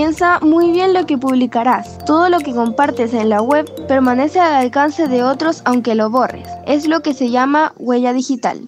Piensa muy bien lo que publicarás. Todo lo que compartes en la web permanece al alcance de otros aunque lo borres. Es lo que se llama huella digital.